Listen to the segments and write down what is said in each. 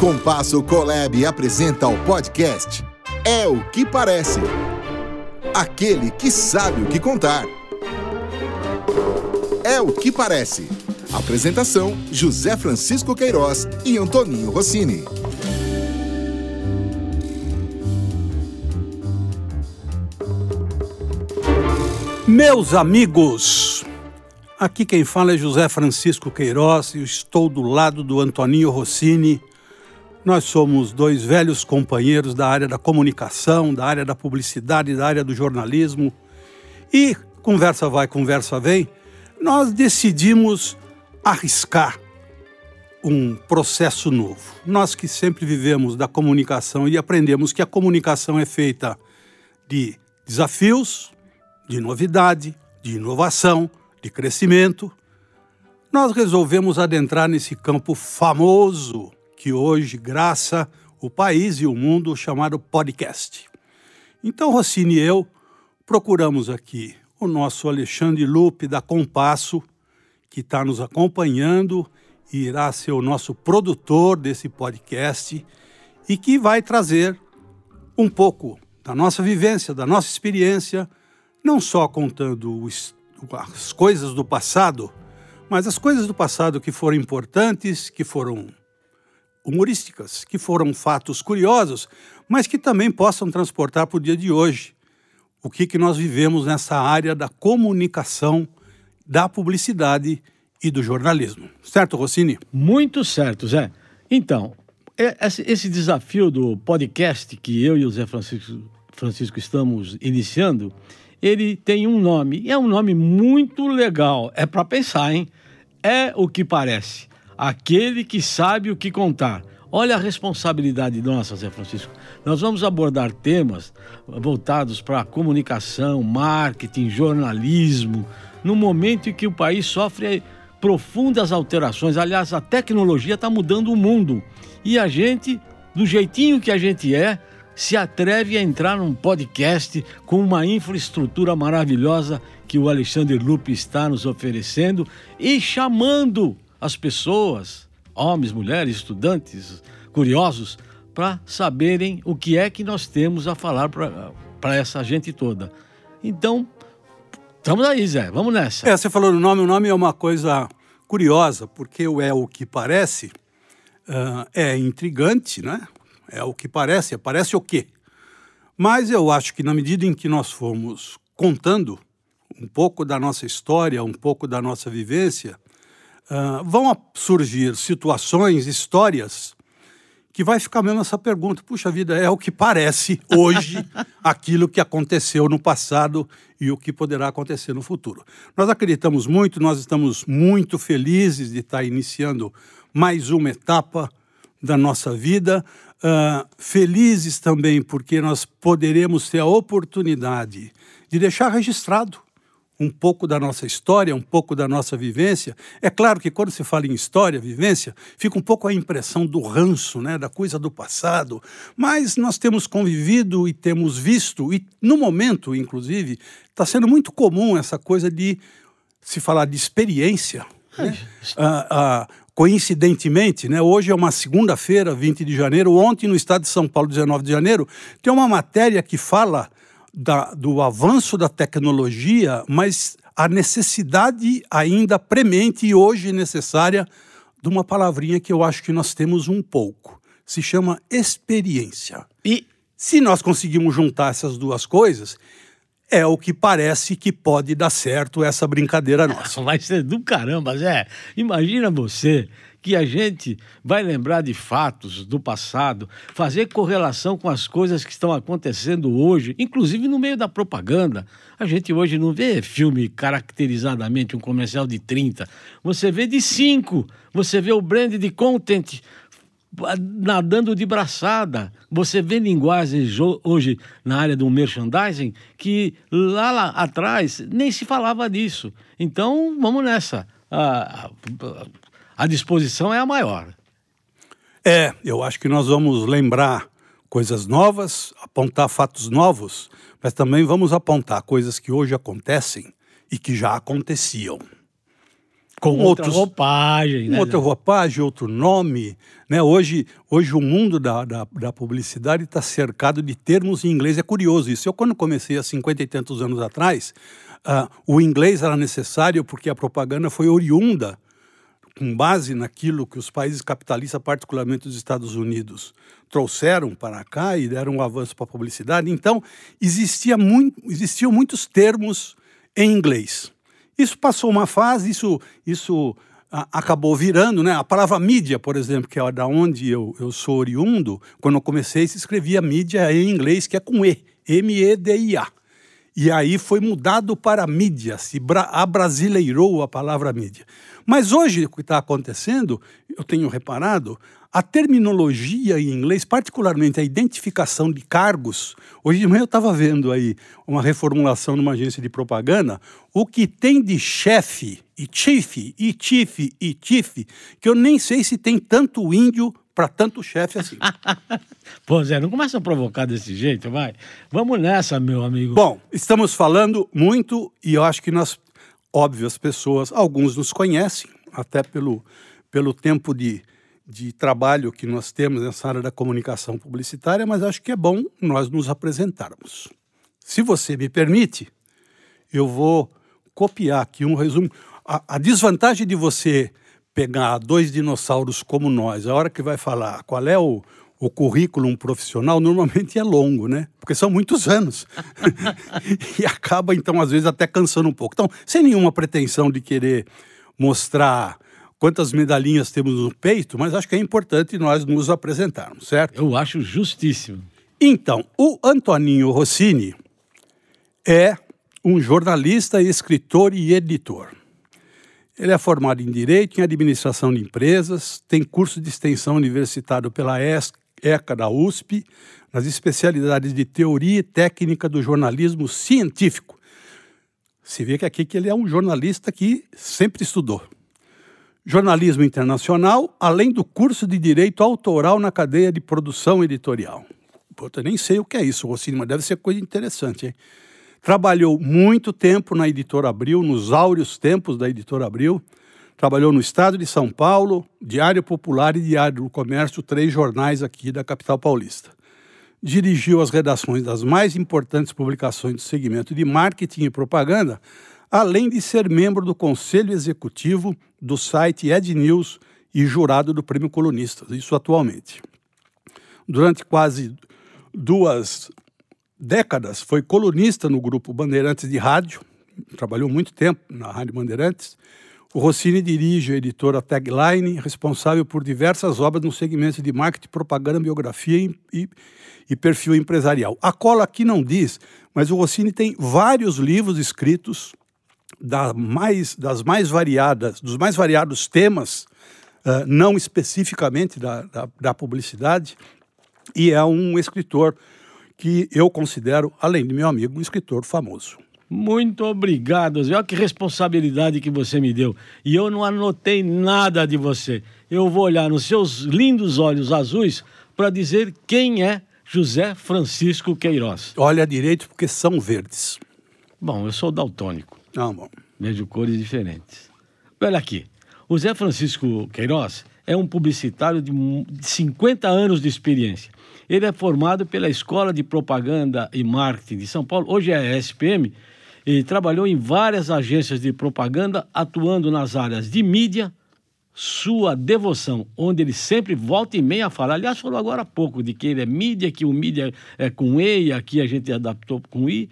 Compasso Colab apresenta o podcast É o que Parece. Aquele que sabe o que contar. É o que parece. Apresentação: José Francisco Queiroz e Antoninho Rossini. Meus amigos, aqui quem fala é José Francisco Queiroz e estou do lado do Antoninho Rossini. Nós somos dois velhos companheiros da área da comunicação, da área da publicidade, da área do jornalismo. E conversa vai, conversa vem, nós decidimos arriscar um processo novo. Nós que sempre vivemos da comunicação e aprendemos que a comunicação é feita de desafios, de novidade, de inovação, de crescimento, nós resolvemos adentrar nesse campo famoso que hoje graça o país e o mundo chamado podcast. Então, Rossini e eu procuramos aqui o nosso Alexandre Lupe da Compasso, que está nos acompanhando e irá ser o nosso produtor desse podcast e que vai trazer um pouco da nossa vivência, da nossa experiência não só contando os, as coisas do passado, mas as coisas do passado que foram importantes, que foram humorísticas, que foram fatos curiosos, mas que também possam transportar para o dia de hoje o que, que nós vivemos nessa área da comunicação, da publicidade e do jornalismo. Certo, Rossini? Muito certo, Zé. Então, é, esse desafio do podcast que eu e o Zé Francisco, Francisco estamos iniciando, ele tem um nome, é um nome muito legal. É para pensar, hein? É o que parece. Aquele que sabe o que contar. Olha a responsabilidade nossa, Zé Francisco. Nós vamos abordar temas voltados para comunicação, marketing, jornalismo, no momento em que o país sofre profundas alterações. Aliás, a tecnologia está mudando o mundo. E a gente, do jeitinho que a gente é, se atreve a entrar num podcast com uma infraestrutura maravilhosa que o Alexandre Lupe está nos oferecendo e chamando as pessoas, homens, mulheres, estudantes, curiosos, para saberem o que é que nós temos a falar para essa gente toda. Então, estamos aí, Zé, vamos nessa. É, você falou no nome, o nome é uma coisa curiosa, porque o é o que parece uh, é intrigante, né? É o que parece, parece o quê? Mas eu acho que na medida em que nós formos contando um pouco da nossa história, um pouco da nossa vivência, uh, vão surgir situações, histórias, que vai ficar mesmo essa pergunta: puxa vida, é o que parece hoje aquilo que aconteceu no passado e o que poderá acontecer no futuro. Nós acreditamos muito, nós estamos muito felizes de estar iniciando mais uma etapa da nossa vida, uh, felizes também porque nós poderemos ter a oportunidade de deixar registrado um pouco da nossa história, um pouco da nossa vivência. É claro que quando se fala em história, vivência, fica um pouco a impressão do ranço, né, da coisa do passado, mas nós temos convivido e temos visto, e no momento, inclusive, está sendo muito comum essa coisa de se falar de experiência. Né? Ah, ah, coincidentemente, né, hoje é uma segunda-feira, 20 de janeiro, ontem no estado de São Paulo, 19 de janeiro, tem uma matéria que fala da, do avanço da tecnologia, mas a necessidade ainda premente e hoje necessária de uma palavrinha que eu acho que nós temos um pouco. Se chama experiência. E se nós conseguimos juntar essas duas coisas, é o que parece que pode dar certo essa brincadeira nossa. Vai ser do caramba, Zé. Imagina você que a gente vai lembrar de fatos do passado, fazer correlação com as coisas que estão acontecendo hoje, inclusive no meio da propaganda. A gente hoje não vê filme caracterizadamente um comercial de 30, você vê de 5. Você vê o brand de content nadando de braçada. Você vê linguagens hoje na área do merchandising que lá, lá atrás nem se falava disso. Então, vamos nessa. A, a, a disposição é a maior. É, eu acho que nós vamos lembrar coisas novas, apontar fatos novos, mas também vamos apontar coisas que hoje acontecem e que já aconteciam. Com outra outros, roupagem. Né? Outra roupagem, outro nome. Né? Hoje, hoje o mundo da, da, da publicidade está cercado de termos em inglês. É curioso isso. Eu, quando comecei há cinquenta e tantos anos atrás, uh, o inglês era necessário porque a propaganda foi oriunda com base naquilo que os países capitalistas, particularmente os Estados Unidos, trouxeram para cá e deram um avanço para a publicidade. Então, existia muito, existiam muitos termos em inglês. Isso passou uma fase, isso, isso a, acabou virando, né? A palavra mídia, por exemplo, que é da onde eu, eu sou oriundo, quando eu comecei, se escrevia mídia em inglês, que é com E, M-E-D-I-A. E aí foi mudado para mídia, se abrasileirou a palavra mídia. Mas hoje, o que está acontecendo, eu tenho reparado, a terminologia em inglês, particularmente a identificação de cargos, hoje de manhã eu estava vendo aí uma reformulação numa agência de propaganda, o que tem de chefe, e chief, e chief, e chief, que eu nem sei se tem tanto índio para tanto chefe assim. Pô, Zé, não começa a provocar desse jeito, vai. Vamos nessa, meu amigo. Bom, estamos falando muito e eu acho que nós, óbvio, as pessoas, alguns nos conhecem, até pelo, pelo tempo de, de trabalho que nós temos nessa área da comunicação publicitária, mas acho que é bom nós nos apresentarmos. Se você me permite, eu vou copiar aqui um resumo. A, a desvantagem de você pegar dois dinossauros como nós, a hora que vai falar qual é o, o currículo profissional, normalmente é longo, né? Porque são muitos anos. e acaba, então, às vezes, até cansando um pouco. Então, sem nenhuma pretensão de querer mostrar quantas medalhinhas temos no peito, mas acho que é importante nós nos apresentarmos, certo? Eu acho justíssimo. Então, o Antoninho Rossini é um jornalista, escritor e editor. Ele é formado em Direito e Administração de Empresas, tem curso de extensão universitário pela ECA da USP, nas especialidades de Teoria e Técnica do Jornalismo Científico. Se vê que aqui que ele é um jornalista que sempre estudou. Jornalismo Internacional, além do curso de Direito Autoral na cadeia de produção editorial. Pô, eu nem sei o que é isso, Rossini, mas deve ser coisa interessante, hein? Trabalhou muito tempo na Editora Abril, nos áureos tempos da Editora Abril. Trabalhou no Estado de São Paulo, Diário Popular e Diário do Comércio, três jornais aqui da capital paulista. Dirigiu as redações das mais importantes publicações do segmento de marketing e propaganda, além de ser membro do Conselho Executivo do site Ed News e jurado do Prêmio Colunistas, isso atualmente. Durante quase duas décadas, foi colunista no grupo Bandeirantes de Rádio, trabalhou muito tempo na Rádio Bandeirantes. O Rossini dirige a editora Tagline, responsável por diversas obras no segmento de marketing, propaganda, biografia e, e, e perfil empresarial. A cola aqui não diz, mas o Rossini tem vários livros escritos da mais, das mais variadas, dos mais variados temas, uh, não especificamente da, da, da publicidade, e é um escritor que eu considero, além de meu amigo, um escritor famoso. Muito obrigado, Zé. Olha que responsabilidade que você me deu. E eu não anotei nada de você. Eu vou olhar nos seus lindos olhos azuis para dizer quem é José Francisco Queiroz. Olha direito, porque são verdes. Bom, eu sou daltônico. Ah, bom. Vejo cores diferentes. Olha aqui. O Zé Francisco Queiroz é um publicitário de 50 anos de experiência. Ele é formado pela Escola de Propaganda e Marketing de São Paulo, hoje é SPM, e trabalhou em várias agências de propaganda, atuando nas áreas de mídia, sua devoção, onde ele sempre volta e meia a falar. Aliás, falou agora há pouco de que ele é mídia, que o mídia é com E e aqui a gente adaptou com I.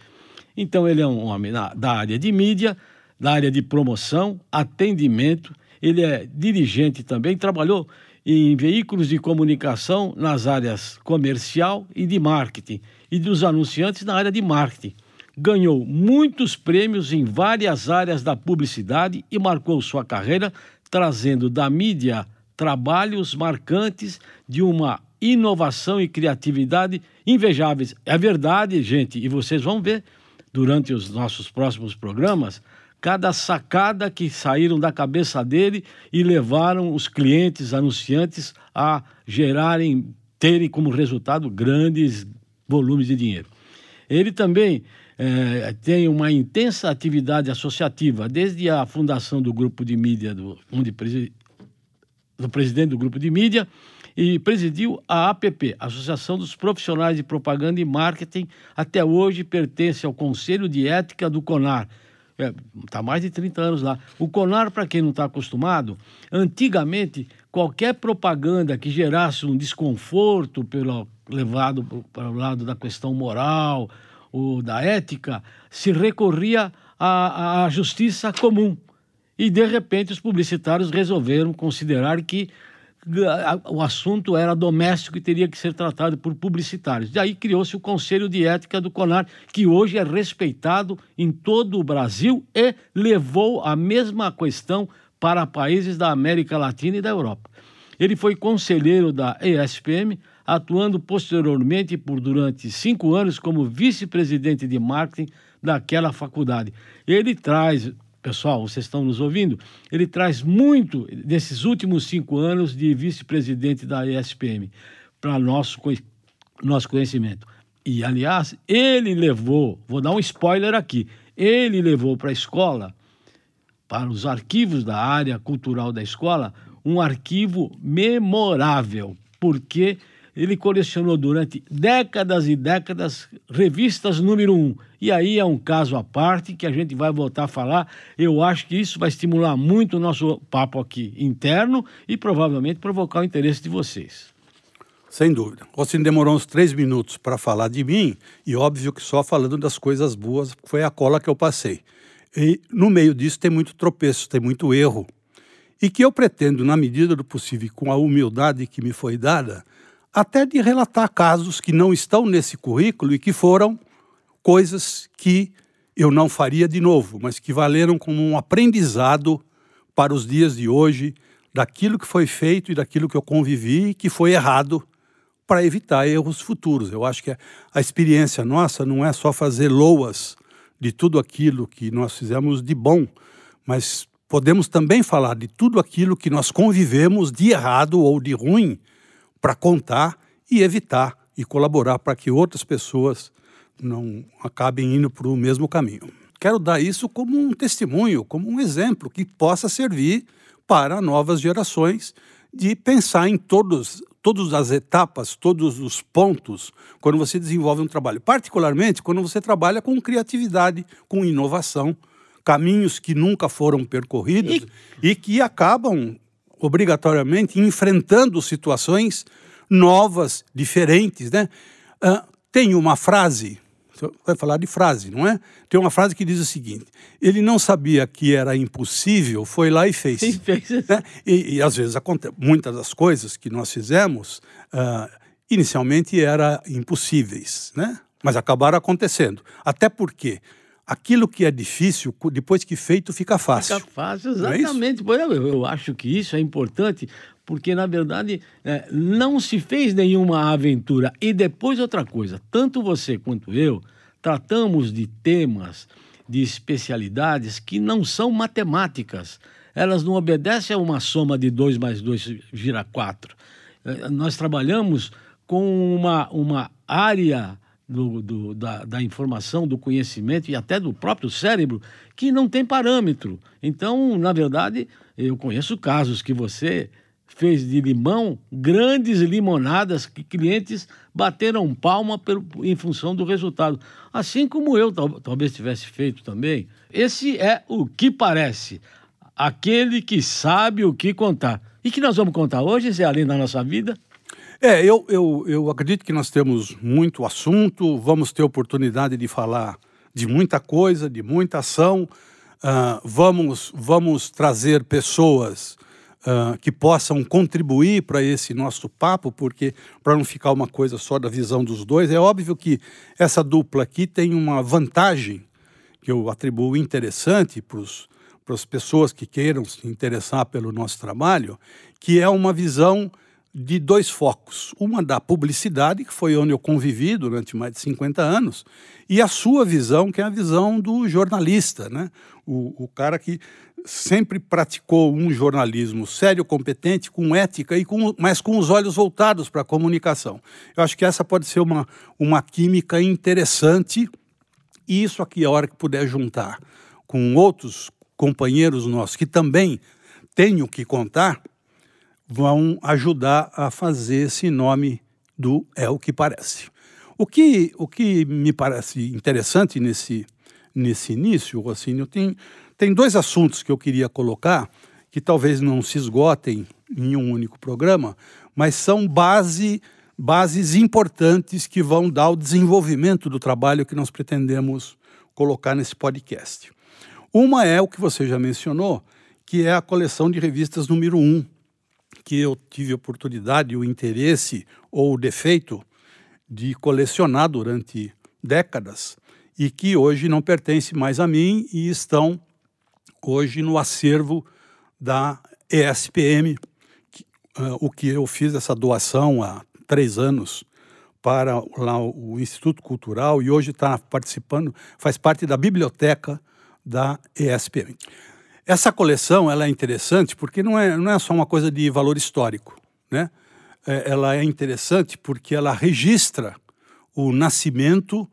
Então, ele é um homem da área de mídia, da área de promoção, atendimento. Ele é dirigente também, trabalhou em veículos de comunicação nas áreas comercial e de marketing, e dos anunciantes na área de marketing. Ganhou muitos prêmios em várias áreas da publicidade e marcou sua carreira trazendo da mídia trabalhos marcantes de uma inovação e criatividade invejáveis. É verdade, gente, e vocês vão ver durante os nossos próximos programas cada sacada que saíram da cabeça dele e levaram os clientes, anunciantes a gerarem, terem como resultado grandes volumes de dinheiro. Ele também é, tem uma intensa atividade associativa, desde a fundação do grupo de mídia, do, onde do presidente do grupo de mídia, e presidiu a APP, Associação dos Profissionais de Propaganda e Marketing. Até hoje pertence ao Conselho de Ética do CONAR. Está é, tá mais de 30 anos lá. O CONAR, para quem não está acostumado, antigamente, qualquer propaganda que gerasse um desconforto pelo levado para o lado da questão moral ou da ética, se recorria à, à justiça comum. E, de repente, os publicitários resolveram considerar que o assunto era doméstico e teria que ser tratado por publicitários. Daí criou-se o Conselho de Ética do CONAR, que hoje é respeitado em todo o Brasil e levou a mesma questão para países da América Latina e da Europa. Ele foi conselheiro da ESPM, atuando posteriormente por durante cinco anos como vice-presidente de marketing daquela faculdade. Ele traz pessoal, vocês estão nos ouvindo, ele traz muito desses últimos cinco anos de vice-presidente da ESPM para nosso, nosso conhecimento. E, aliás, ele levou, vou dar um spoiler aqui, ele levou para a escola, para os arquivos da área cultural da escola, um arquivo memorável, porque ele colecionou durante décadas e décadas revistas número um. E aí é um caso à parte que a gente vai voltar a falar. Eu acho que isso vai estimular muito o nosso papo aqui interno e provavelmente provocar o interesse de vocês. Sem dúvida. Você demorou uns três minutos para falar de mim, e óbvio que só falando das coisas boas foi a cola que eu passei. E no meio disso tem muito tropeço, tem muito erro. E que eu pretendo, na medida do possível, com a humildade que me foi dada, até de relatar casos que não estão nesse currículo e que foram coisas que eu não faria de novo, mas que valeram como um aprendizado para os dias de hoje, daquilo que foi feito e daquilo que eu convivi e que foi errado para evitar erros futuros. Eu acho que a experiência nossa não é só fazer loas de tudo aquilo que nós fizemos de bom, mas podemos também falar de tudo aquilo que nós convivemos de errado ou de ruim para contar e evitar e colaborar para que outras pessoas não acabem indo para o mesmo caminho. Quero dar isso como um testemunho, como um exemplo que possa servir para novas gerações de pensar em todos, todas as etapas, todos os pontos quando você desenvolve um trabalho, particularmente quando você trabalha com criatividade, com inovação, caminhos que nunca foram percorridos e, e que acabam obrigatoriamente enfrentando situações novas, diferentes, né? Uh, tem uma frase, vai falar de frase, não é? Tem uma frase que diz o seguinte: ele não sabia que era impossível, foi lá e fez. E, fez. Né? e, e às vezes muitas das coisas que nós fizemos uh, inicialmente eram impossíveis, né? Mas acabaram acontecendo. Até porque aquilo que é difícil, depois que feito, fica fácil. Fica fácil, é exatamente. É eu, eu acho que isso é importante, porque, na verdade, é, não se fez nenhuma aventura. E depois, outra coisa, tanto você quanto eu tratamos de temas, de especialidades que não são matemáticas. Elas não obedecem a uma soma de 2 mais 2 vira 4. É, nós trabalhamos com uma, uma área do, do, da, da, informação, do conhecimento e até do próprio cérebro que não tem parâmetro. Então, na verdade, eu conheço casos que você fez de limão grandes limonadas que clientes bateram palma pelo, em função do resultado. Assim como eu tal, talvez tivesse feito também. Esse é o que parece. Aquele que sabe o que contar. E que nós vamos contar hoje, Zé, além da nossa vida? É, eu, eu, eu acredito que nós temos muito assunto, vamos ter oportunidade de falar de muita coisa, de muita ação. Uh, vamos, vamos trazer pessoas uh, que possam contribuir para esse nosso papo, porque para não ficar uma coisa só da visão dos dois, é óbvio que essa dupla aqui tem uma vantagem que eu atribuo interessante para as pessoas que queiram se interessar pelo nosso trabalho, que é uma visão de dois focos. Uma da publicidade, que foi onde eu convivi durante mais de 50 anos, e a sua visão, que é a visão do jornalista, né? o, o cara que sempre praticou um jornalismo sério, competente, com ética, e com, mas com os olhos voltados para a comunicação. Eu acho que essa pode ser uma, uma química interessante e isso aqui, a hora que puder juntar com outros companheiros nossos que também têm o que contar, vão ajudar a fazer esse nome do É o que Parece. O que, o que me parece interessante nesse, nesse início, Rocinho, tem, tem dois assuntos que eu queria colocar, que talvez não se esgotem em um único programa, mas são base, bases importantes que vão dar o desenvolvimento do trabalho que nós pretendemos colocar nesse podcast. Uma é o que você já mencionou, que é a coleção de revistas número 1, um, que eu tive a oportunidade, o interesse ou o defeito de colecionar durante décadas e que hoje não pertence mais a mim e estão hoje no acervo da ESPM, que, uh, o que eu fiz essa doação há três anos para lá o Instituto Cultural e hoje está participando, faz parte da biblioteca da ESPM. Essa coleção ela é interessante porque não é, não é só uma coisa de valor histórico, né? É, ela é interessante porque ela registra o nascimento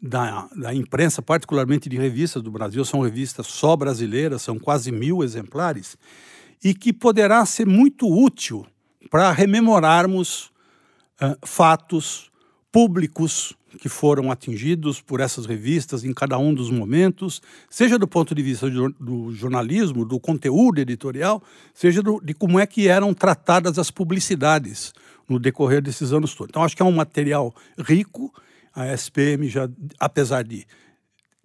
da, da imprensa, particularmente de revistas do Brasil, são revistas só brasileiras, são quase mil exemplares, e que poderá ser muito útil para rememorarmos uh, fatos públicos que foram atingidos por essas revistas em cada um dos momentos, seja do ponto de vista do jornalismo, do conteúdo editorial, seja do, de como é que eram tratadas as publicidades no decorrer desses anos todos. Então, acho que é um material rico. A SPM já, apesar de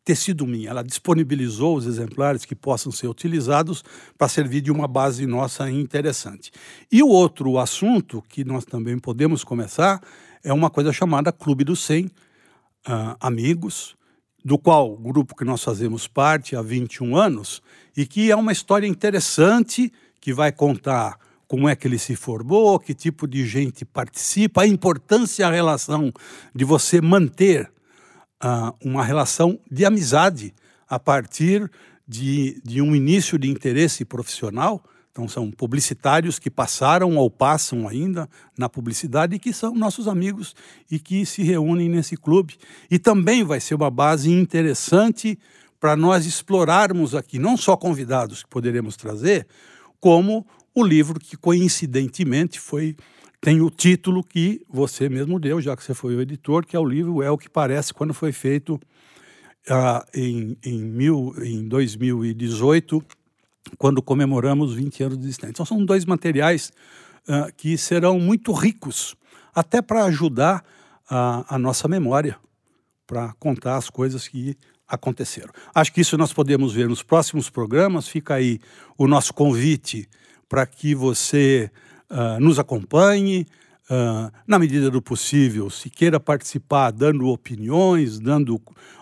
ter sido minha, ela disponibilizou os exemplares que possam ser utilizados para servir de uma base nossa interessante. E o outro assunto que nós também podemos começar é uma coisa chamada Clube dos 100 uh, Amigos, do qual grupo que nós fazemos parte há 21 anos, e que é uma história interessante que vai contar como é que ele se formou, que tipo de gente participa, a importância a relação de você manter uh, uma relação de amizade a partir de, de um início de interesse profissional então, são publicitários que passaram ou passam ainda na publicidade e que são nossos amigos e que se reúnem nesse clube. E também vai ser uma base interessante para nós explorarmos aqui, não só convidados que poderemos trazer, como o livro que coincidentemente foi tem o título que você mesmo deu, já que você foi o editor, que é o livro É o que Parece, quando foi feito uh, em, em, mil, em 2018 quando comemoramos 20 anos de existência. Então, são dois materiais uh, que serão muito ricos, até para ajudar a, a nossa memória, para contar as coisas que aconteceram. Acho que isso nós podemos ver nos próximos programas. Fica aí o nosso convite para que você uh, nos acompanhe. Uh, na medida do possível, se queira participar dando opiniões, dando,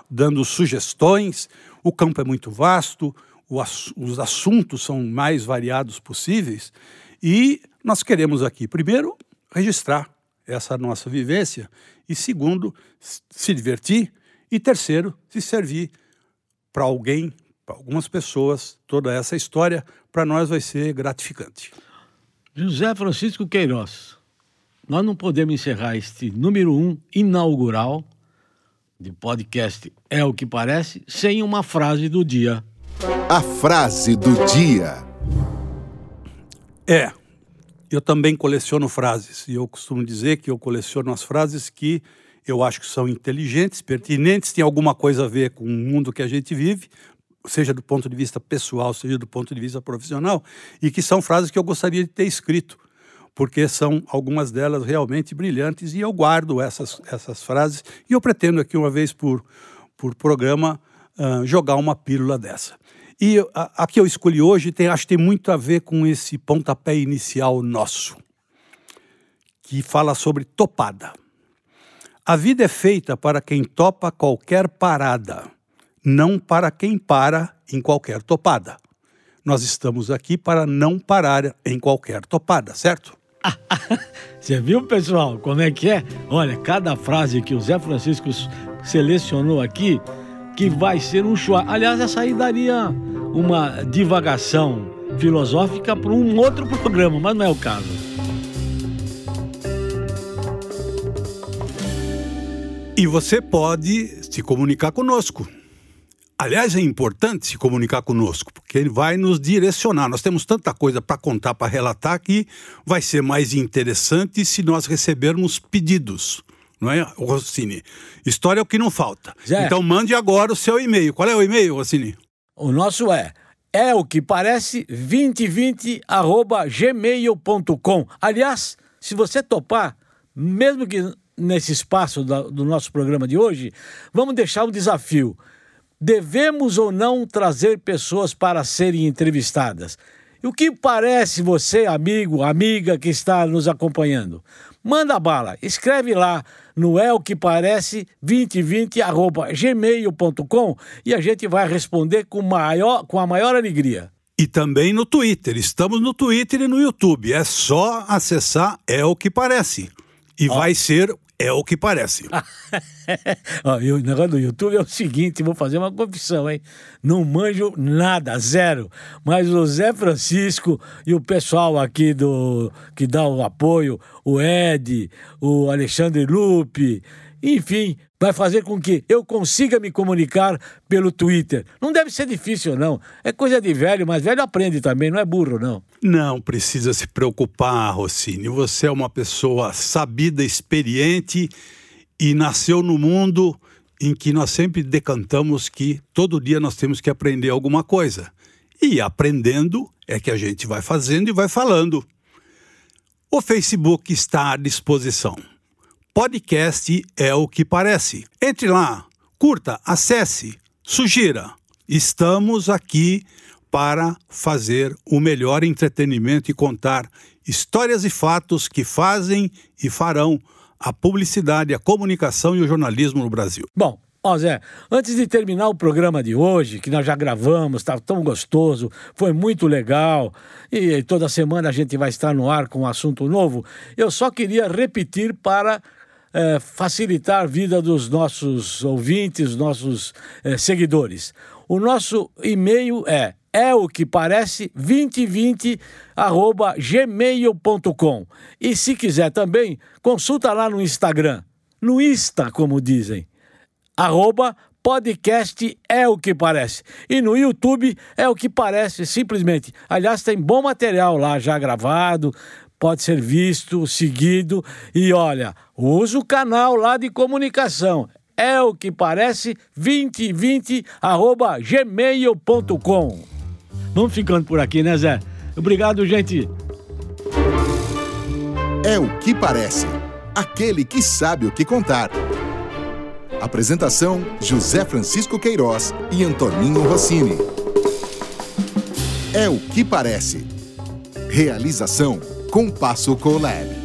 dando sugestões. O campo é muito vasto, os assuntos são mais variados possíveis e nós queremos aqui, primeiro, registrar essa nossa vivência e, segundo, se divertir e, terceiro, se servir para alguém, para algumas pessoas, toda essa história, para nós vai ser gratificante. José Francisco Queiroz, nós não podemos encerrar este número um inaugural de podcast É o que Parece sem uma frase do dia. A frase do dia. É, eu também coleciono frases e eu costumo dizer que eu coleciono as frases que eu acho que são inteligentes, pertinentes, têm alguma coisa a ver com o mundo que a gente vive, seja do ponto de vista pessoal, seja do ponto de vista profissional, e que são frases que eu gostaria de ter escrito, porque são algumas delas realmente brilhantes e eu guardo essas, essas frases e eu pretendo aqui uma vez por, por programa uh, jogar uma pílula dessa. E a, a que eu escolhi hoje tem, acho que tem muito a ver com esse pontapé inicial nosso, que fala sobre topada. A vida é feita para quem topa qualquer parada, não para quem para em qualquer topada. Nós estamos aqui para não parar em qualquer topada, certo? Você viu, pessoal, como é que é? Olha, cada frase que o Zé Francisco selecionou aqui que vai ser um show. Aliás, essa aí daria uma divagação filosófica para um outro programa, mas não é o caso. E você pode se comunicar conosco. Aliás, é importante se comunicar conosco, porque ele vai nos direcionar. Nós temos tanta coisa para contar, para relatar, que vai ser mais interessante se nós recebermos pedidos. Não é, Rossini? História é o que não falta. Zé. Então mande agora o seu e-mail. Qual é o e-mail, Rossini? O nosso é é o que parece 2020 gmail.com. Aliás, se você topar, mesmo que nesse espaço do nosso programa de hoje, vamos deixar um desafio. Devemos ou não trazer pessoas para serem entrevistadas? E o que parece você, amigo, amiga que está nos acompanhando? Manda bala, escreve lá no é o que parece 2020 gmail.com e a gente vai responder com, maior, com a maior alegria. E também no Twitter. Estamos no Twitter e no YouTube. É só acessar É o que parece. E oh. vai ser é o que parece. o negócio do YouTube é o seguinte: vou fazer uma confissão, hein? Não manjo nada, zero. Mas o Zé Francisco e o pessoal aqui do que dá o apoio, o Ed, o Alexandre Lupe, enfim, vai fazer com que eu consiga me comunicar pelo Twitter. Não deve ser difícil, não. É coisa de velho, mas velho aprende também, não é burro, não. Não precisa se preocupar, Rossini. Você é uma pessoa sabida, experiente e nasceu no mundo em que nós sempre decantamos que todo dia nós temos que aprender alguma coisa. E aprendendo é que a gente vai fazendo e vai falando. O Facebook está à disposição podcast é o que parece. Entre lá, curta, acesse, sugira. Estamos aqui para fazer o melhor entretenimento e contar histórias e fatos que fazem e farão a publicidade, a comunicação e o jornalismo no Brasil. Bom, Ó, Zé, antes de terminar o programa de hoje, que nós já gravamos, está tão gostoso, foi muito legal, e toda semana a gente vai estar no ar com um assunto novo, eu só queria repetir para é, facilitar a vida dos nossos ouvintes, nossos é, seguidores. O nosso e-mail é é o que parece 2020 arroba gmail.com e se quiser também consulta lá no Instagram no Insta como dizem arroba podcast é o que parece. E no YouTube é o que parece, simplesmente. Aliás, tem bom material lá já gravado, pode ser visto, seguido. E olha, usa o canal lá de comunicação. É o que parece 2020 arroba gmail.com. Vamos ficando por aqui, né, Zé? Obrigado, gente. É o que parece. Aquele que sabe o que contar. Apresentação: José Francisco Queiroz e Antoninho Rossini. É o que parece. Realização Compasso Colab.